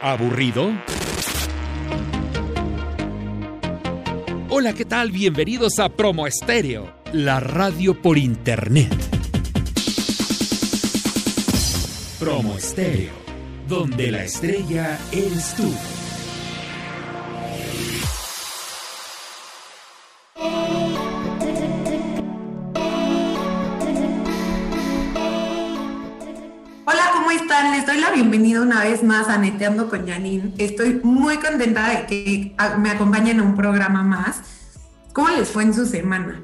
¿Aburrido? Hola, ¿qué tal? Bienvenidos a Promo Estéreo, la radio por internet. Promo Estéreo, donde la estrella eres tú. Bienvenido una vez más a Neteando con Janine. Estoy muy contenta de que me acompañen a un programa más. ¿Cómo les fue en su semana?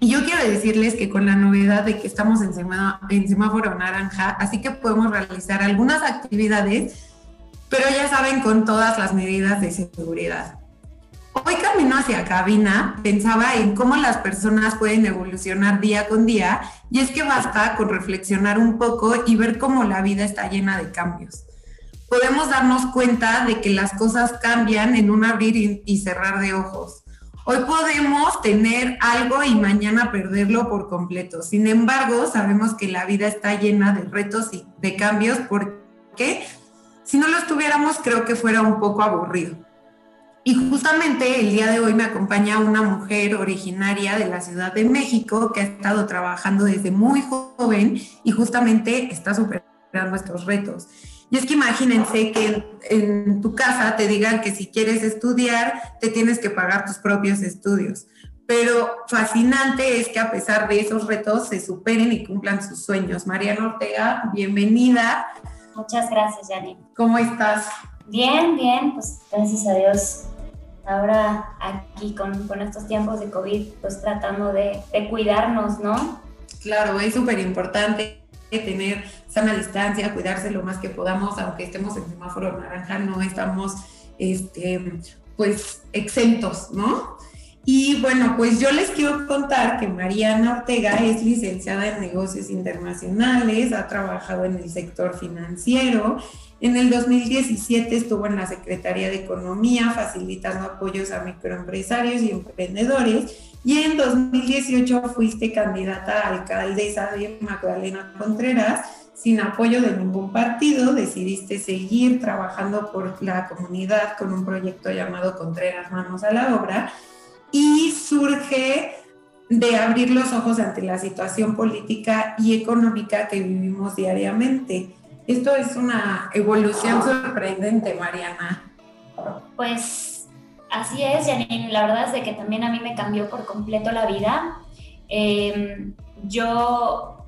Y yo quiero decirles que con la novedad de que estamos en semáforo naranja, así que podemos realizar algunas actividades, pero ya saben, con todas las medidas de seguridad. Hoy camino hacia cabina, pensaba en cómo las personas pueden evolucionar día con día y es que basta con reflexionar un poco y ver cómo la vida está llena de cambios. Podemos darnos cuenta de que las cosas cambian en un abrir y cerrar de ojos. Hoy podemos tener algo y mañana perderlo por completo. Sin embargo, sabemos que la vida está llena de retos y de cambios porque si no los tuviéramos creo que fuera un poco aburrido. Y justamente el día de hoy me acompaña una mujer originaria de la Ciudad de México que ha estado trabajando desde muy joven y justamente está superando estos retos. Y es que imagínense que en, tu casa te digan que si quieres estudiar, te tienes que pagar tus propios estudios. Pero fascinante es que a pesar de esos retos se superen y cumplan sus sueños. Mariana Ortega, bienvenida. Muchas gracias, Janine. ¿Cómo estás? Bien, bien, pues gracias a Dios ahora aquí con, con, estos tiempos de COVID, pues tratando de, de cuidarnos, ¿no? Claro, es súper importante tener sana distancia, cuidarse lo más que podamos, aunque estemos en semáforo naranja, no estamos, este, pues, exentos, ¿no? Y bueno, pues yo les quiero contar que Mariana Ortega es licenciada en negocios internacionales, ha trabajado en el sector financiero en el 2017 estuvo en la Secretaría de Economía facilitando apoyos a microempresarios y emprendedores y en 2018 fuiste candidata a alcaldesa de Magdalena Contreras sin apoyo de ningún partido, decidiste seguir trabajando por la comunidad con un proyecto llamado Contreras Manos a la Obra y surge de abrir los ojos ante la situación política y económica que vivimos diariamente. Esto es una evolución sorprendente, Mariana. Pues así es, Janine. La verdad es de que también a mí me cambió por completo la vida. Em, yo,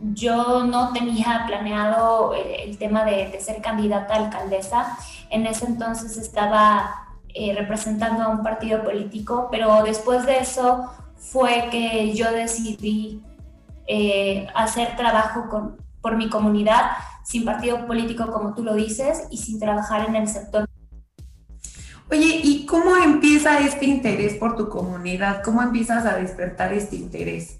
yo no tenía planeado el, tema de, ser candidata a alcaldesa. En ese entonces estaba eh, representando a un partido político, pero después de eso fue que yo decidí eh, hacer trabajo con, por mi comunidad, sin partido político como tú lo dices y sin trabajar en el sector. Oye, ¿y cómo empieza este interés por tu comunidad? ¿Cómo empiezas a despertar este interés?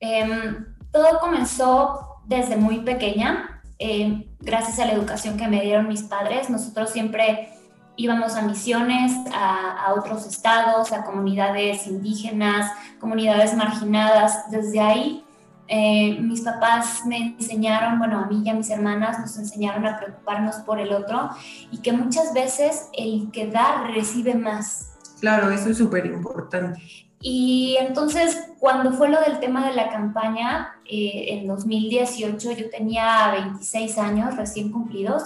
Em, todo comenzó desde muy pequeña, em, gracias a la educación que me dieron mis padres. Nosotros siempre íbamos a misiones, a, a, otros estados, a comunidades indígenas, comunidades marginadas. Desde ahí eh, mis papás me enseñaron, bueno, a mí y a mis hermanas nos enseñaron a preocuparnos por el otro y que muchas veces el que da recibe más. Claro, eso es súper importante. Y entonces, cuando fue lo del tema de la campaña, eh, en 2018 yo tenía 26 años recién cumplidos,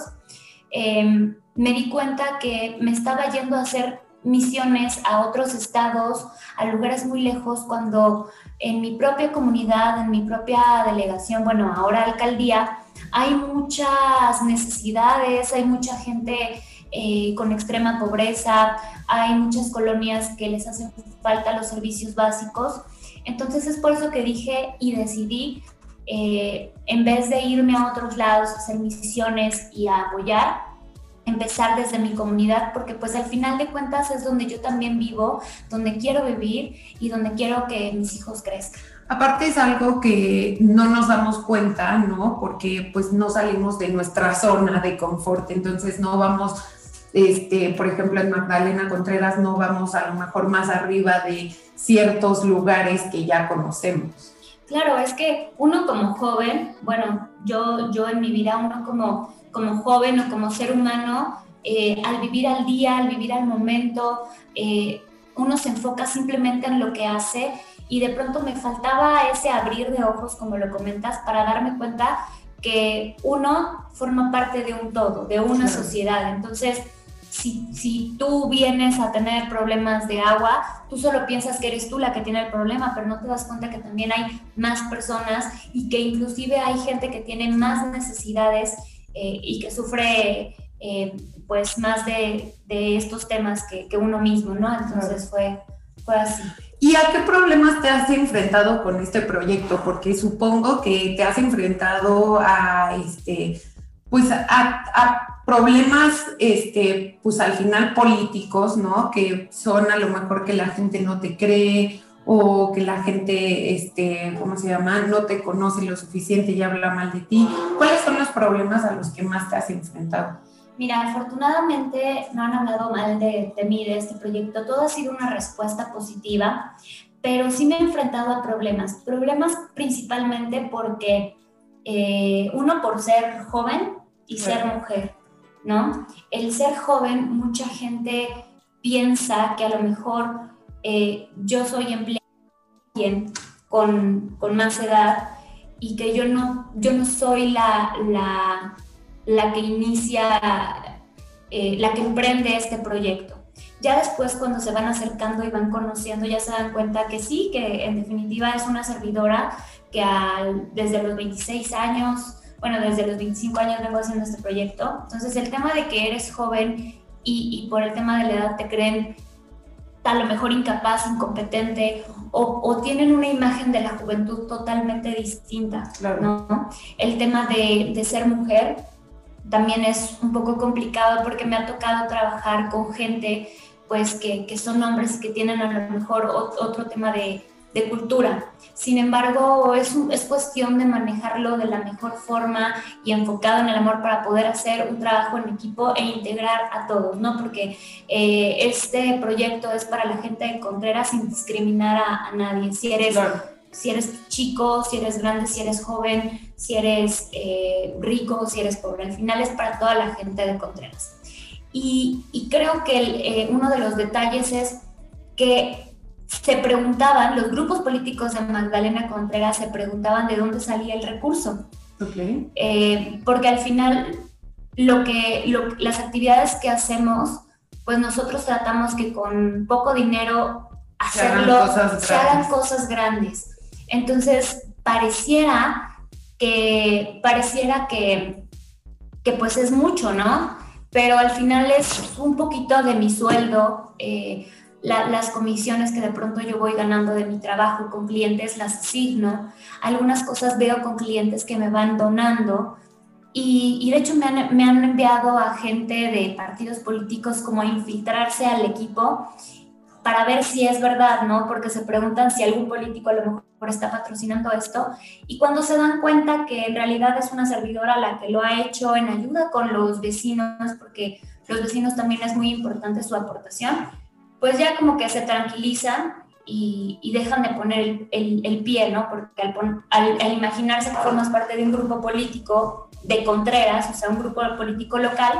em, me di cuenta que me estaba yendo a hacer misiones a otros estados, a lugares muy lejos, cuando en mi propia comunidad, en mi propia delegación, bueno, ahora alcaldía, hay muchas necesidades, hay mucha gente eh, con extrema pobreza, hay muchas colonias que les hacen falta los servicios básicos. Entonces es por eso que dije y decidí, eh, en vez de irme a otros lados hacer misiones y a apoyar, empezar desde mi comunidad, porque pues al final de cuentas es donde yo también vivo, donde quiero vivir y donde quiero que mis hijos crezcan. Aparte es algo que no nos damos cuenta, ¿no? Porque pues no salimos de nuestra zona de confort, entonces no vamos, este, por ejemplo, en Magdalena Contreras no vamos a lo mejor más arriba de ciertos lugares que ya conocemos. Claro, es que uno como joven, bueno, yo, yo en mi vida, uno como, como joven o como ser humano, eh, al vivir al día, al vivir al momento, eh, uno se enfoca simplemente en lo que hace y de pronto me faltaba ese abrir de ojos, como lo comentas, para darme cuenta que uno forma parte de un todo, de una sociedad. Entonces, si, si, tú vienes a tener problemas de agua, tú solo piensas que eres tú la que tiene el problema, pero no te das cuenta que también hay más personas y que inclusive hay gente que tiene más necesidades eh, y que sufre eh, pues más de, de estos temas que, que, uno mismo, ¿no? Entonces fue, fue así. ¿Y a qué problemas te has enfrentado con este proyecto? Porque supongo que te has enfrentado a este pues a, a, problemas, este, pues al final políticos, ¿no? Que son a lo mejor que la gente no te cree o que la gente, este, ¿cómo se llama? No te conoce lo suficiente y habla mal de ti. ¿Cuáles son los problemas a los que más te has enfrentado? Mira, afortunadamente no han hablado mal de, de mí, de este proyecto. Todo ha sido una respuesta positiva, pero sí me he enfrentado a problemas. Problemas principalmente porque, eh, uno, por ser joven, y ser mujer, ¿no? El ser joven, mucha gente piensa que a lo mejor eh, yo soy empleada con, con más edad y que yo no, soy la, que inicia, eh, la que emprende este proyecto. Ya después cuando se van acercando y van conociendo, ya se dan cuenta que sí, que en definitiva es una servidora que desde los 26 años bueno, desde los 25 años vengo haciendo este proyecto. Entonces, el tema de que eres joven y, por el tema de la edad te creen a lo mejor incapaz, incompetente o, tienen una imagen de la juventud totalmente distinta, ¿no? El tema de, de, ser mujer también es un poco complicado porque me ha tocado trabajar con gente pues que, que son hombres que tienen a lo mejor otro tema de, de cultura. Sin embargo, es, es cuestión de manejarlo de la mejor forma y enfocado en el amor para poder hacer un trabajo en equipo e integrar a todos, ¿no? Porque eh, este proyecto es para la gente de Contreras sin discriminar a, nadie. Si eres, si eres chico, si eres grande, si eres joven, si eres eh, rico, si eres pobre. Al final es para toda la gente de Contreras. Y, y creo que eh, uno de los detalles es que se preguntaban, los grupos políticos de Magdalena Contreras se preguntaban de dónde salía el recurso. Eh, porque al final lo que, las actividades que hacemos, pues nosotros tratamos que con poco dinero hacerlo, se hagan cosas, grandes. Entonces, pareciera que, pareciera que, que pues es mucho, ¿no? Pero al final es un poquito de mi sueldo. Eh, las comisiones que de pronto yo voy ganando de mi trabajo con clientes las asigno. Algunas cosas veo con clientes que me van donando. Y, de hecho me han, me han, enviado a gente de partidos políticos como a infiltrarse al equipo para ver si es verdad, ¿no? Porque se preguntan si algún político a lo mejor está patrocinando esto. Y cuando se dan cuenta que en realidad es una servidora la que lo ha hecho en ayuda con los vecinos, porque los vecinos también es muy importante su aportación, pues ya como que se tranquilizan y, dejan de poner el, pie, ¿no? Porque al, imaginarse que formas parte de un grupo político de Contreras, o sea, un grupo político local,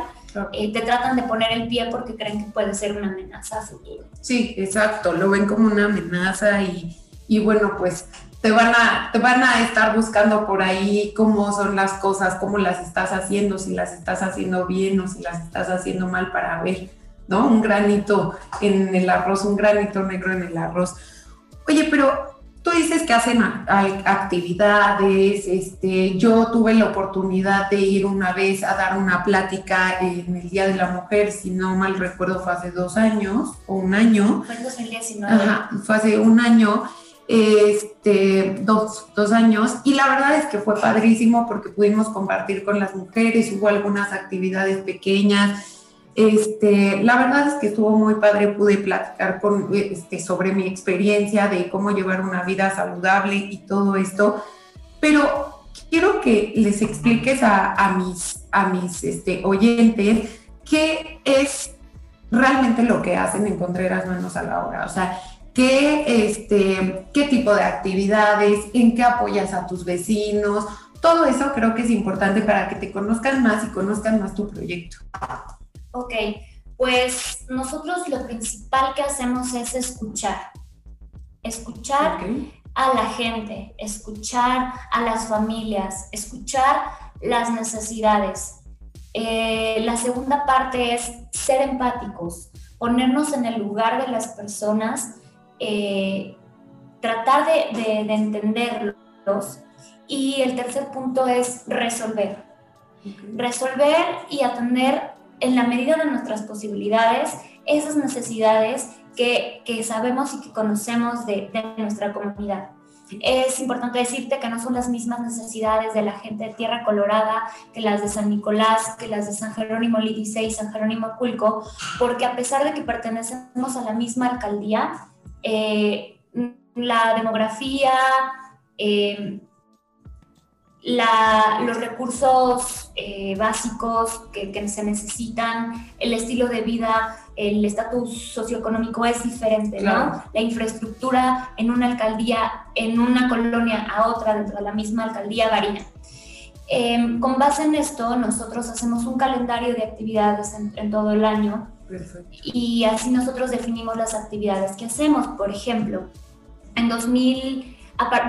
eh, te tratan de poner el pie porque creen que puede ser una amenaza a futuro. Sí, exacto, lo ven como una amenaza y, y bueno, pues te van, a, te van a estar buscando por ahí cómo son las cosas, cómo las estás haciendo, si las estás haciendo bien o si las estás haciendo mal para ver ¿no? Un granito en el arroz, un granito negro en el arroz. Oye, pero tú dices que hacen actividades, este, yo tuve la oportunidad de ir una vez a dar una plática en el Día de la Mujer, si no mal recuerdo fue hace dos años o un año. Fue en 2019. Ajá, fue hace un año, este, dos, dos años, y la verdad es que fue padrísimo porque pudimos compartir con las mujeres, hubo algunas actividades pequeñas, este, la verdad es que estuvo muy padre, pude platicar con, este, sobre mi experiencia de cómo llevar una vida saludable y todo esto, pero quiero que les expliques a, mis, a mis este, oyentes qué es realmente lo que hacen en Contreras Manos a la Obra. O sea, qué tipo de actividades, en qué apoyas a tus vecinos. Todo eso creo que es importante para que te conozcan más y conozcan más tu proyecto. Ok, pues nosotros lo principal que hacemos es escuchar. Escuchar a la gente, escuchar a las familias, escuchar las necesidades. Eh, la segunda parte es ser empáticos, ponernos en el lugar de las personas, eh, tratar de, entenderlos. Y el tercer punto es resolver. Resolver y atender en la medida de nuestras posibilidades esas necesidades que, sabemos y que conocemos de, nuestra comunidad. Es importante decirte que no son las mismas necesidades de la gente de Tierra Colorada que las de San Nicolás, que las de San Jerónimo Lídice y San Jerónimo Culco, porque a pesar de que pertenecemos a la misma alcaldía, eh, la demografía, eh, los recursos eh, básicos que, se necesitan, el estilo de vida, el estatus socioeconómico es diferente, ¿no? La infraestructura en una alcaldía, en una colonia a otra dentro de la misma alcaldía varía. Em, con base en esto, nosotros hacemos un calendario de actividades en, todo el año y así nosotros definimos las actividades que hacemos. Por ejemplo, en 2000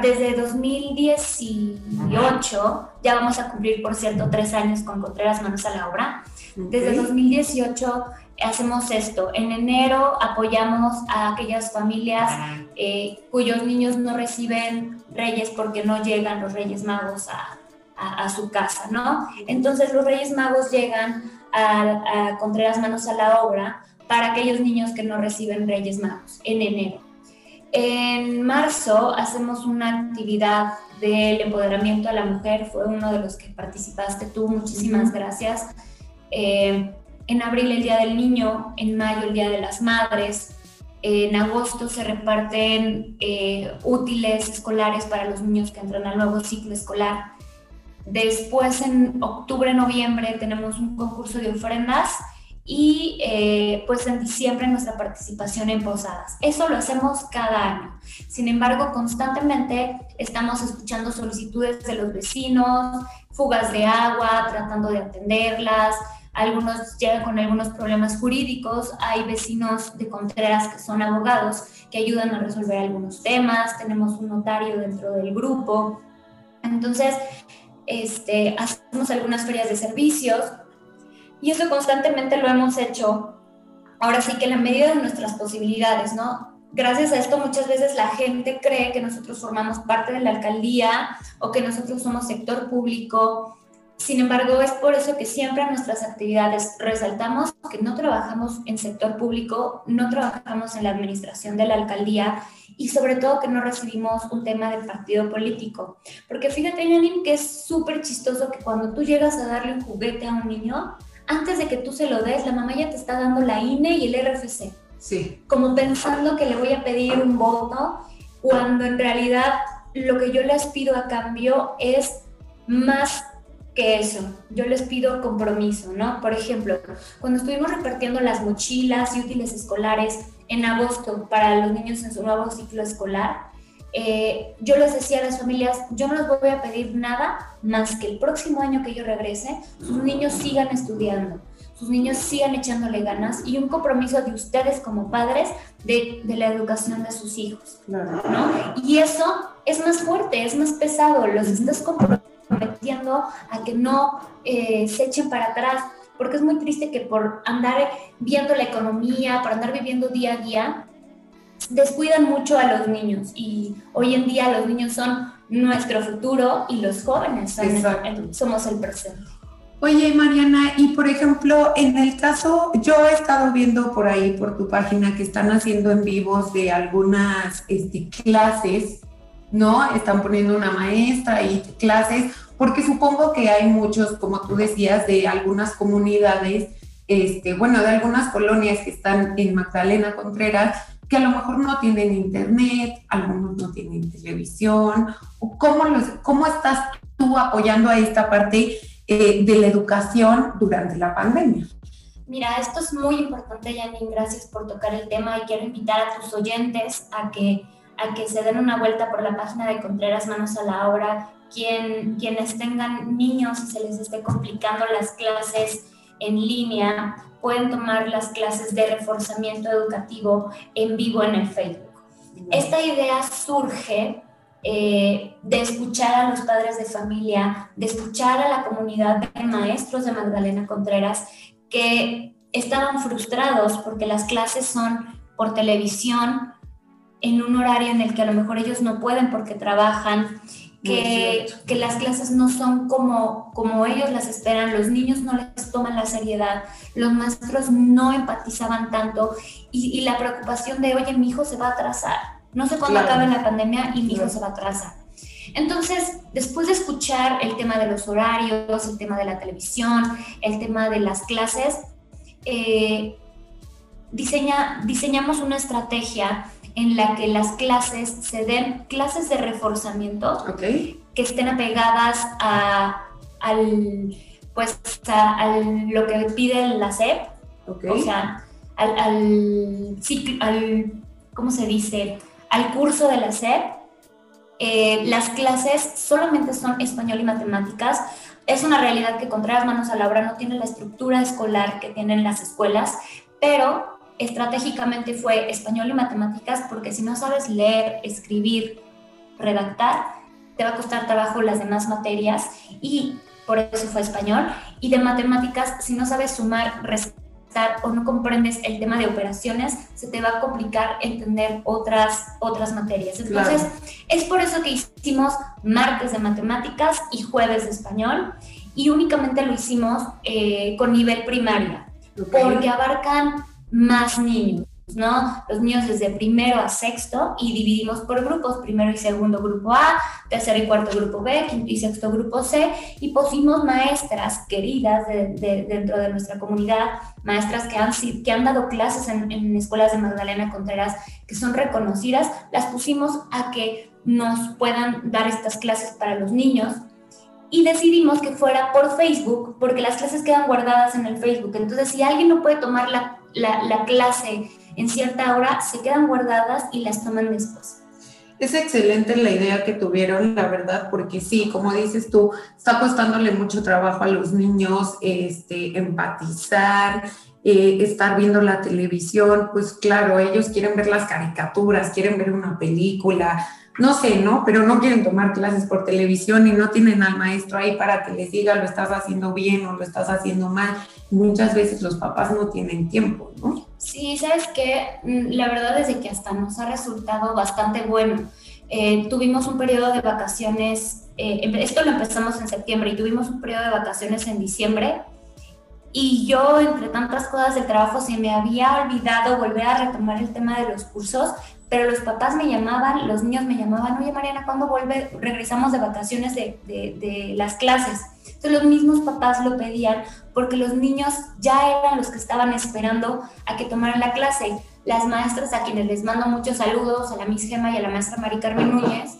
desde 2018, ya vamos a cumplir, por cierto, tres años con Contreras Manos a la Obra. Desde 2018 hacemos esto. En enero apoyamos a aquellas familias eh, cuyos niños no reciben reyes porque no llegan los Reyes Magos a, su casa, ¿no? Entonces los Reyes Magos llegan a, a Contreras Manos a la Obra para aquellos niños que no reciben Reyes Magos en enero. En marzo hacemos una actividad del empoderamiento a la mujer, fue uno de los que participaste tú, muchísimas gracias. Eh, en abril el Día del Niño, en mayo el Día de las Madres, en agosto se reparten eh, útiles escolares para los niños que entran al nuevo ciclo escolar. Después en octubre, noviembre tenemos un concurso de ofrendas y eh, pues en diciembre nuestra participación en posadas. Eso lo hacemos cada año. Sin embargo, constantemente estamos escuchando solicitudes de los vecinos, fugas de agua, tratando de atenderlas. Algunos llegan con algunos problemas jurídicos. Hay vecinos de Contreras que son abogados que ayudan a resolver algunos temas. Tenemos un notario dentro del grupo. Entonces, este, hacemos algunas ferias de servicios y eso constantemente lo hemos hecho, ahora sí que en la medida de nuestras posibilidades, ¿no? Gracias a esto muchas veces la gente cree que nosotros formamos parte de la alcaldía o que nosotros somos sector público. Sin embargo, es por eso que siempre en nuestras actividades resaltamos que no trabajamos en sector público, no trabajamos en la administración de la alcaldía y sobre todo que no recibimos un tema de partido político. Porque fíjate, Janine, que es súper chistoso que cuando tú llegas a darle un juguete a un niño, antes de que tú se lo des, la mamá ya te está dando la INE y el RFC. Sí. Como pensando que le voy a pedir un voto, cuando en realidad lo que yo les pido a cambio es más que eso. Yo les pido compromiso, ¿no? Por ejemplo, cuando estuvimos repartiendo las mochilas y útiles escolares en agosto para los niños en su nuevo ciclo escolar, eh, yo les decía a las familias, yo no les voy a pedir nada más que el próximo año que yo regrese, sus niños sigan estudiando, sus niños sigan echándole ganas y un compromiso de ustedes como padres de, la educación de sus hijos. ¿no? Y eso es más fuerte, es más pesado, los estás comprometiendo a que no eh, se echen para atrás, porque es muy triste que por andar viendo la economía, por andar viviendo día a día, descuidan mucho a los niños y hoy en día los niños son nuestro futuro y los jóvenes somos el presente. Oye, Mariana, y por ejemplo, en el caso, yo he estado viendo por ahí, por tu página, que están haciendo en vivos de algunas este, clases, ¿no? Están poniendo una maestra y clases, porque supongo que hay muchos, como tú decías, de algunas comunidades, este, bueno, de algunas colonias que están en Magdalena Contreras, que a lo mejor no tienen internet, algunos no tienen televisión, cómo, cómo estás tú apoyando a esta parte eh, de la educación durante la pandemia. Mira, esto es muy importante, Janine. Gracias por tocar el tema y quiero invitar a tus oyentes a que, a que se den una vuelta por la página de Contreras Manos a la Obra. Quien, quienes tengan niños y se les esté complicando las clases en línea, pueden tomar las clases de reforzamiento educativo en vivo en el Facebook. Esta idea surge eh, de escuchar a los padres de familia, de escuchar a la comunidad de maestros de Magdalena Contreras que estaban frustrados porque las clases son por televisión en un horario en el que a lo mejor ellos no pueden porque trabajan, que, que, las clases no son como, como ellos las esperan, los niños no les toman la seriedad, los maestros no empatizaban tanto y, la preocupación de, oye, mi hijo se va a atrasar, no sé cuándo acabe la pandemia y mi hijo se va a atrasar. Entonces, después de escuchar el tema de los horarios, el tema de la televisión, el tema de las clases, eh, diseña, diseñamos una estrategia en la que las clases se den clases de reforzamiento que estén apegadas a, al, pues, a, lo que pide la SEP, o sea, al, al, al, ¿cómo se dice? Al curso de la SEP eh, las clases solamente son español y matemáticas. Es una realidad que Contreras Manos a la Obra no tiene la estructura escolar que tienen las escuelas, pero estratégicamente fue español y matemáticas porque si no sabes leer, escribir, redactar, te va a costar trabajo las demás materias y por eso fue español. Y de matemáticas, si no sabes sumar, o no comprendes el tema de operaciones, se te va a complicar entender otras, otras materias. Entonces, es por eso que hicimos martes de matemáticas y jueves de español y únicamente lo hicimos eh, con nivel primaria, porque abarcan más niños. ¿no? Los niños desde primero a sexto y dividimos por grupos, primero y segundo grupo A, tercero y cuarto grupo B, quinto y sexto grupo C, y pusimos maestras queridas de, dentro de nuestra comunidad, maestras que han, que han dado clases en, en escuelas de Magdalena Contreras, que son reconocidas, las pusimos a que nos puedan dar estas clases para los niños y decidimos que fuera por Facebook, porque las clases quedan guardadas en el Facebook. Entonces, si alguien no puede tomar la, la, la clase en cierta hora se quedan guardadas y las toman después. Es excelente la idea que tuvieron, la verdad, porque sí, como dices tú, está costándole mucho trabajo a los niños este, empatizar, eh, estar viendo la televisión, pues claro, ellos quieren ver las caricaturas, quieren ver una película, no sé, ¿no? Pero no quieren tomar clases por televisión y no tienen al maestro ahí para que les diga lo estás haciendo bien o lo estás haciendo mal. Muchas veces los papás no tienen tiempo, ¿no? Sí, sabes que mm, la verdad es que hasta nos ha resultado bastante bueno. Eh, tuvimos un periodo de vacaciones, eh, esto lo empezamos en septiembre y tuvimos un periodo de vacaciones en diciembre y yo, entre tantas cosas del trabajo, se me había olvidado volver a retomar el tema de los cursos, pero los papás me llamaban, los niños me llamaban, oye Mariana, ¿cuándo vuelve? regresamos de vacaciones de, de, las clases? Entonces los mismos papás lo pedían porque los niños ya eran los que estaban esperando a que tomaran la clase. Las maestras, a quienes les mando muchos saludos, a la Miss Gema y a la maestra Mari Carmen Núñez,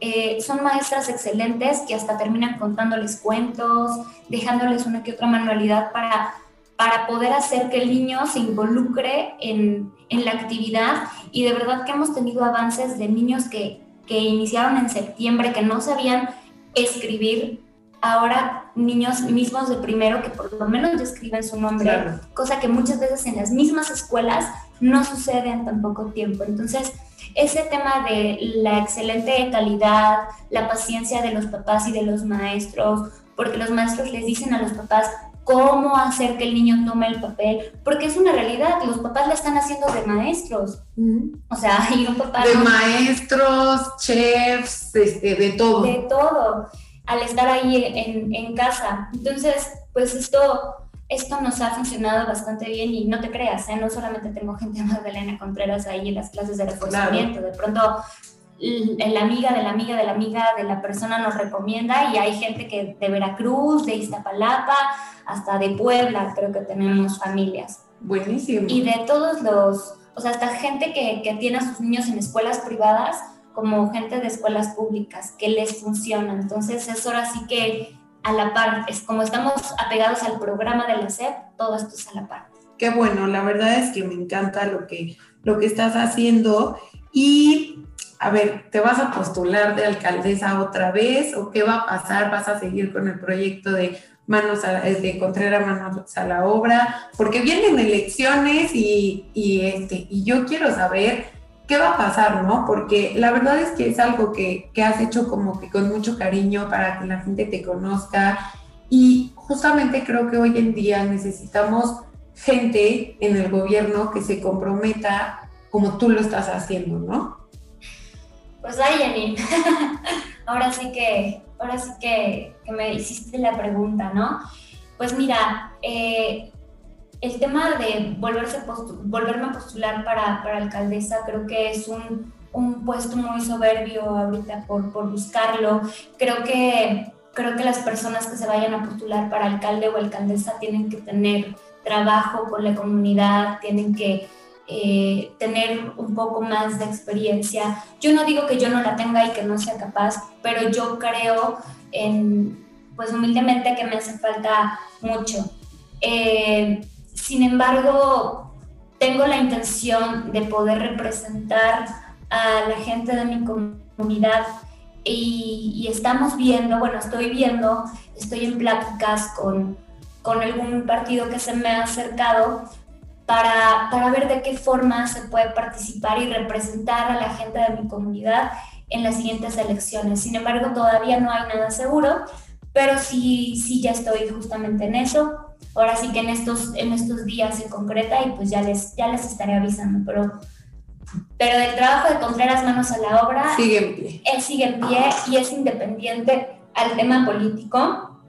eh, son maestras excelentes que hasta terminan contándoles cuentos, dejándoles una que otra manualidad para, para poder hacer que el niño se involucre en, en la actividad. Y de verdad que hemos tenido avances de niños que, que iniciaron en septiembre, que no sabían escribir, ahora niños mismos de primero que por lo menos ya escriben su nombre, cosa que muchas veces en las mismas escuelas no sucede en tan poco tiempo. Entonces, ese tema de la excelente calidad, la paciencia de los papás y de los maestros, porque los maestros les dicen a los papás cómo hacer que el niño tome el papel, porque es una realidad, los papás le están haciendo de maestros. O sea, hay un papá... De maestros, chefs, este, de todo. De todo, al estar ahí en, en casa. Entonces, pues esto esto nos ha funcionado bastante bien y no te creas, ¿eh? no solamente tengo gente de Elena Contreras ahí en las clases de reforzamiento, de pronto la amiga de la amiga de la amiga de la persona nos recomienda y hay gente que de Veracruz, de Iztapalapa, hasta de Puebla, creo que tenemos familias. Buenísimo. Y de todos los, o sea, hasta gente que, que tiene a sus niños en escuelas privadas, como gente de escuelas públicas, que les funciona. Entonces es ahora sí que a la par. Es como estamos apegados al programa de la SEP, todo esto es a la par. Qué bueno, la verdad es que me encanta lo que, lo que estás haciendo. Y, a ver, ¿te vas a postular de alcaldesa otra vez o qué va a pasar? ¿Vas a seguir con el proyecto de manos a, de Contreras manos a la obra? Porque vienen elecciones y, y, este, y yo quiero saber qué va a pasar, ¿no? Porque la verdad es que es algo que, que has hecho como que con mucho cariño para que la gente te conozca y justamente creo que hoy en día necesitamos gente en el gobierno que se comprometa como tú lo estás haciendo, ¿no? Pues ay, Jenny, ahora sí que, ahora sí que, me hiciste la pregunta, ¿no? Pues mira, eh, el tema de volverme a postular para, para, alcaldesa creo que es un, un puesto muy soberbio ahorita por, por, buscarlo. Creo que, creo que las personas que se vayan a postular para alcalde o alcaldesa tienen que tener trabajo con la comunidad, tienen que eh, tener un poco más de experiencia. Yo no digo que yo no la tenga y que no sea capaz, pero yo creo en, pues humildemente que me hace falta mucho. Eh, sin embargo, tengo la intención de poder representar a la gente de mi comunidad y, estamos viendo, bueno, estoy viendo, estoy en pláticas con, con algún partido que se me ha acercado para, para, ver de qué forma se puede participar y representar a la gente de mi comunidad en las siguientes elecciones. Sin embargo, todavía no hay nada seguro, pero sí, sí ya estoy justamente en eso ahora sí que en estos, en estos días se concreta y pues ya les, ya les estaré avisando, pero, pero del trabajo de Contreras Manos a la Obra, sigue en pie. Él sigue en pie y es independiente al tema político.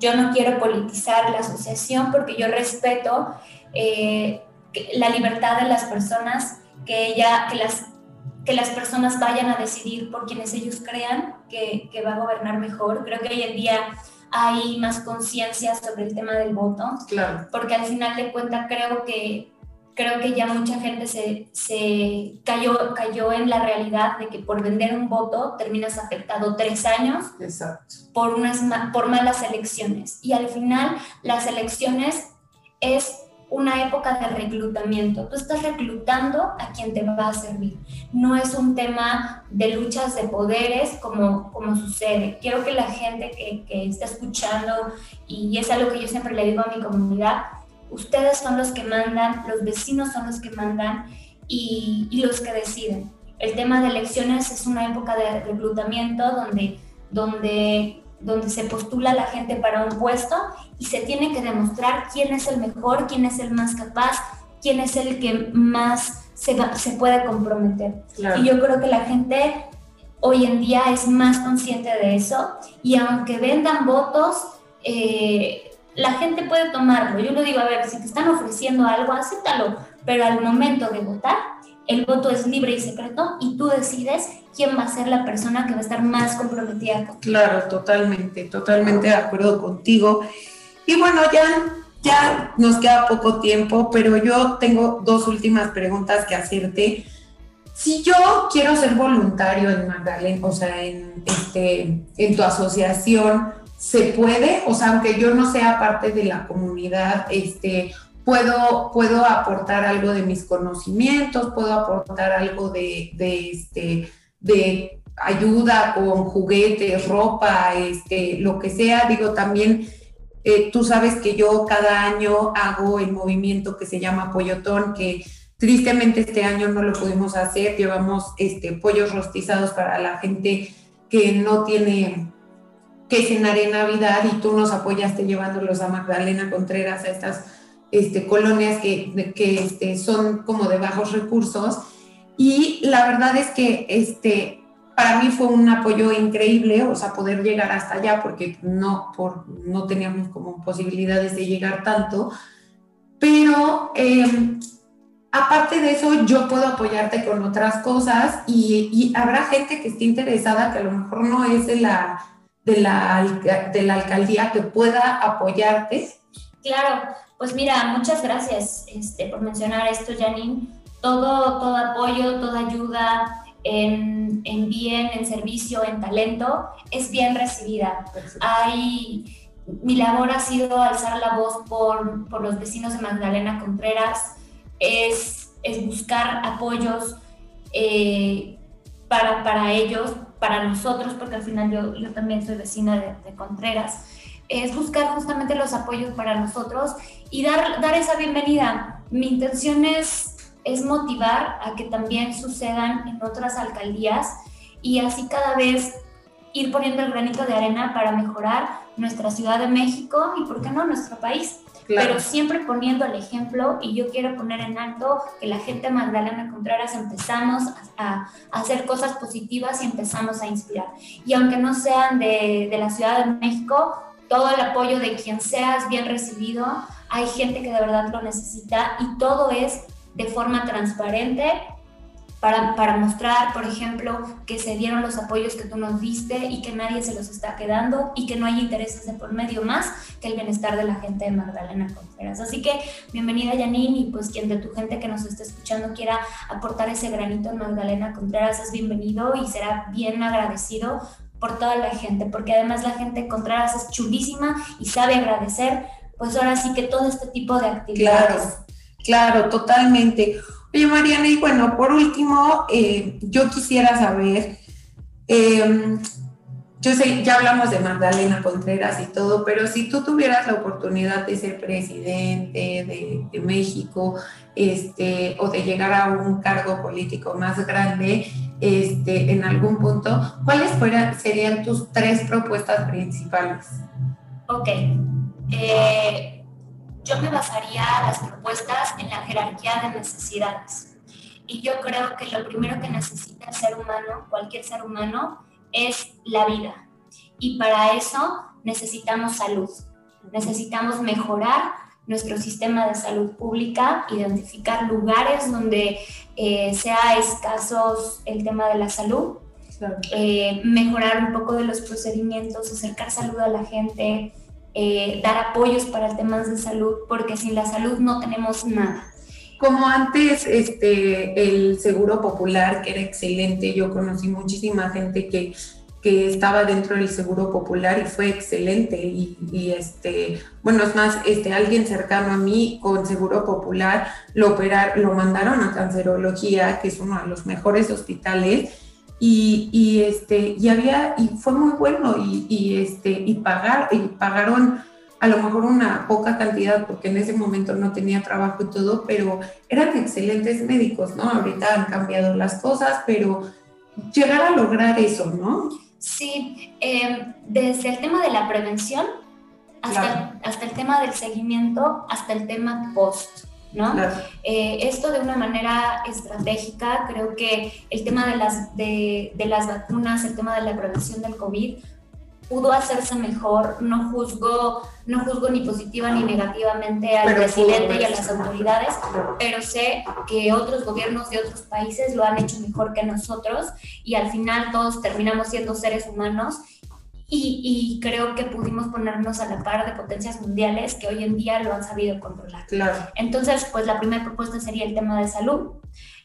Yo no quiero politizar la asociación porque yo respeto eh, la libertad de las personas, que, ella, que, las, que las personas vayan a decidir por quienes ellos crean que, que va a gobernar mejor. Creo que hoy en día hay más conciencia sobre el tema del voto. Claro. Porque al final de cuentas creo que, creo que ya mucha gente se, se cayó, cayó en la realidad de que por vender un voto terminas afectado tres años Exacto. Por, unas, por malas elecciones. Y al final las elecciones es una época de reclutamiento. Tú estás reclutando a quien te va a servir. No es un tema de luchas de poderes como, como sucede. Quiero que la gente que, que está escuchando, y es algo que yo siempre le digo a mi comunidad, ustedes son los que mandan, los vecinos son los que mandan y, los que deciden. El tema de elecciones es una época de reclutamiento donde, donde donde se postula la gente para un puesto y se tiene que demostrar quién es el mejor, quién es el más capaz, quién es el que más se, se puede comprometer. Y yo creo que la gente hoy en día es más consciente de eso y aunque vendan votos, eh, la gente puede tomarlo. Yo lo digo, a ver, si te están ofreciendo algo, acéptalo, pero al momento de votar, el voto es libre y secreto y tú decides quién va a ser la persona que va a estar más comprometida contigo. Claro, totalmente, totalmente de acuerdo contigo. Y bueno, ya, ya nos queda poco tiempo, pero yo tengo dos últimas preguntas que hacerte. Si yo quiero ser voluntario en Magdalena, o sea, en, este, en tu asociación, ¿se puede? O sea, aunque yo no sea parte de la comunidad, este, puedo, puedo aportar algo de mis conocimientos, puedo aportar algo de, de, este, de ayuda con juguetes, ropa, este, lo que sea. Digo, también eh, tú sabes que yo cada año hago el movimiento que se llama Pollotón, que tristemente este año no lo pudimos hacer. Llevamos este, pollos rostizados para la gente que no tiene que cenar en Navidad y tú nos apoyaste llevándolos a Magdalena Contreras a estas este, colonias que, que este, son como de bajos recursos. Y la verdad es que este, para mí fue un apoyo increíble, o sea, poder llegar hasta allá, porque no, por, no teníamos como posibilidades de llegar tanto. Pero em, aparte de eso, yo puedo apoyarte con otras cosas y, y, habrá gente que esté interesada, que a lo mejor no es de la, de la, de la alcaldía, que pueda apoyarte. Claro, pues mira, muchas gracias este, por mencionar esto, Janine. Todo, todo apoyo, toda ayuda en, en bien, en servicio, en talento, es bien recibida. Hay, mi labor ha sido alzar la voz por, por los vecinos de Magdalena Contreras, es, es buscar apoyos eh, para, para, ellos, para nosotros, porque al final yo, yo también soy vecina de, de, Contreras, es buscar justamente los apoyos para nosotros y dar, dar esa bienvenida. Mi intención es, es motivar a que también sucedan en otras alcaldías y así cada vez ir poniendo el granito de arena para mejorar nuestra Ciudad de México y, ¿por qué no, nuestro país? Pero siempre poniendo el ejemplo y yo quiero poner en alto que la gente Magdalena Contreras empezamos a, a, hacer cosas positivas y empezamos a inspirar. Y aunque no sean de, de la Ciudad de México, todo el apoyo de quien sea es bien recibido. Hay gente que de verdad lo necesita y todo es de forma transparente para, para, mostrar, por ejemplo, que se dieron los apoyos que tú nos diste y que nadie se los está quedando y que no hay intereses de por medio más que el bienestar de la gente de Magdalena Contreras. Así que bienvenida Janine y pues quien de tu gente que nos esté escuchando quiera aportar ese granito en Magdalena Contreras es bienvenido y será bien agradecido por toda la gente, porque además la gente Contreras es chulísima y sabe agradecer, pues ahora sí que todo este tipo de actividades. Claro, claro, totalmente. Oye, Mariana, y bueno, por último, eh, yo quisiera saber, eh, yo sé, ya hablamos de Magdalena Contreras y todo, pero si tú tuvieras la oportunidad de ser presidente de, de México, este, o de llegar a un cargo político más grande, este, en algún punto, ¿cuáles fueran, serían tus tres propuestas principales? Ok. Eh, yo me basaría las propuestas en la jerarquía de necesidades. Y yo creo que lo primero que necesita el ser humano, cualquier ser humano, es la vida. Y para eso necesitamos salud. Necesitamos mejorar nuestro sistema de salud pública, identificar lugares donde eh, sea escasos el tema de la salud, eh, mejorar un poco de los procedimientos, acercar salud a la gente, eh, dar apoyos para temas de salud, porque sin la salud no tenemos nada. Como antes, este, el seguro popular, que era excelente, yo conocí muchísima gente que, que estaba dentro del seguro popular y fue excelente. Y, este, bueno, es más, este, alguien cercano a mí con seguro popular lo, operar, lo mandaron a cancerología, que es uno de los mejores hospitales y, y, este, y había, y fue muy bueno, y, y, este, y, pagar, y pagaron a lo mejor una poca cantidad, porque en ese momento no tenía trabajo y todo, pero eran excelentes médicos, ¿no? Ahorita han cambiado las cosas, pero llegar a lograr eso, ¿no? Sí, eh, desde el tema de la prevención hasta, claro. el, hasta el tema del seguimiento, hasta el tema post. ¿no? Claro. Eh, esto de una manera estratégica, creo que el tema de las, de, de, las vacunas, el tema de la prevención del COVID, pudo hacerse mejor, no juzgo, no juzgo ni positiva ni negativamente al pero presidente y a las autoridades, pero sé que otros gobiernos de otros países lo han hecho mejor que nosotros y al final todos terminamos siendo seres humanos y, y, creo que pudimos ponernos a la par de potencias mundiales que hoy en día lo han sabido controlar. Claro. Entonces, pues la primera propuesta sería el tema de salud,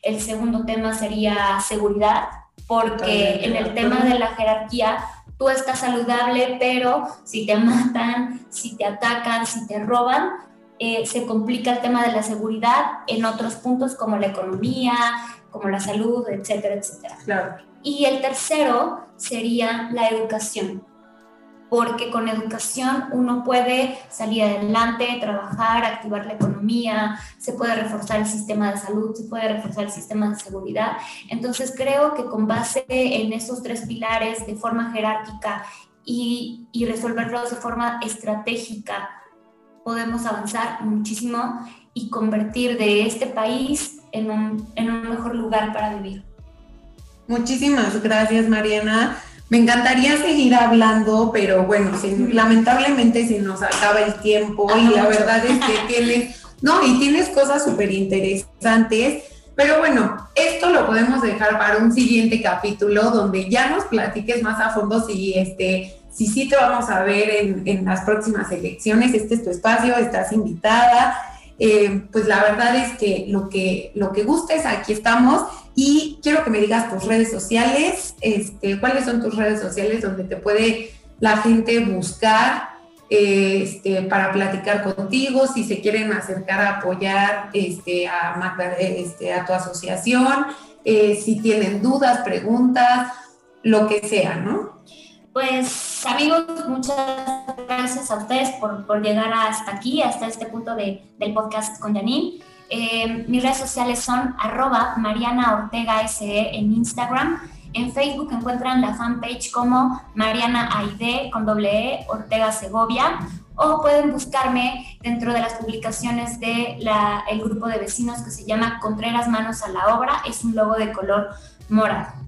el segundo tema sería seguridad, porque en el tema de la jerarquía tú estás saludable, pero si te matan, si te atacan, si te roban, eh, se complica el tema de la seguridad en otros puntos como la economía, como la salud, etcétera, etcétera. Claro. Y el tercero sería la educación porque con educación uno puede salir adelante, trabajar, activar la economía, se puede reforzar el sistema de salud, se puede reforzar el sistema de seguridad. Entonces creo que con base en esos tres pilares de forma jerárquica y, y resolverlos de forma estratégica, podemos avanzar muchísimo y convertir de este país en un, en un mejor lugar para vivir. Muchísimas gracias, Mariana. Me encantaría seguir hablando, pero bueno, lamentablemente se nos acaba el tiempo y la verdad es que tienes, no, y tienes cosas súper interesantes. Pero bueno, esto lo podemos dejar para un siguiente capítulo donde ya nos platiques más a fondo si este si sí te vamos a ver en, en las próximas elecciones. Este es tu espacio, estás invitada. Eh, pues la verdad es que lo que lo que gustes, aquí estamos. Y quiero que me digas tus redes sociales, este, cuáles son tus redes sociales donde te puede la gente buscar este, para platicar contigo, si se quieren acercar a apoyar este, a, este, tu asociación, eh, si tienen dudas, preguntas, lo que sea, ¿no? Pues amigos, muchas gracias a ustedes por, por llegar hasta aquí, hasta este punto de, del podcast con Janine. Eh, mis redes sociales son arroba Mariana Ortega SE en Instagram. En Facebook encuentran la fanpage como Mariana Aide con doble E Ortega Segovia o pueden buscarme dentro de las publicaciones del el grupo de vecinos que se llama Contreras Manos a la Obra. Es un logo de color morado.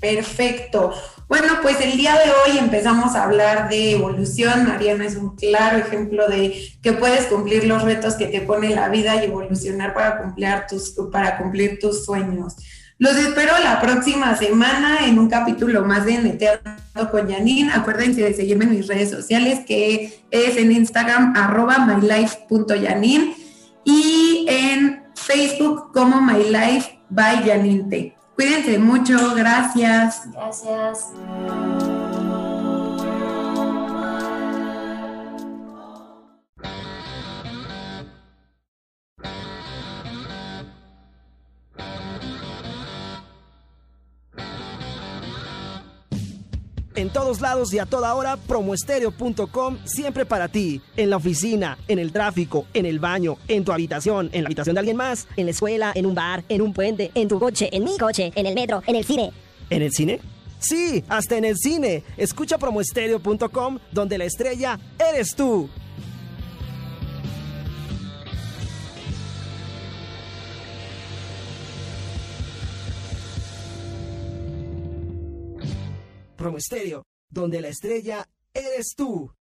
Perfecto. Bueno, pues el día de hoy empezamos a hablar de evolución. Mariana es un claro ejemplo de que puedes cumplir los retos que te pone la vida y evolucionar para cumplir tus, para cumplir tus sueños. Los espero la próxima semana en un capítulo más de Neteando con Janine. Acuérdense de seguirme en mis redes sociales, que es en Instagram, arroba mylife.janine y en Facebook como mylife by Janine Cuídense mucho, gracias. Gracias. Todos lados y a toda hora, promoestereo.com siempre para ti. En la oficina, en el tráfico, en el baño, en tu habitación, en la habitación de alguien más, en la escuela, en un bar, en un puente, en tu coche, en mi coche, en el metro, en el cine. ¿En el cine? Sí, hasta en el cine. Escucha promoestereo.com donde la estrella eres tú. Promo donde la estrella eres tú.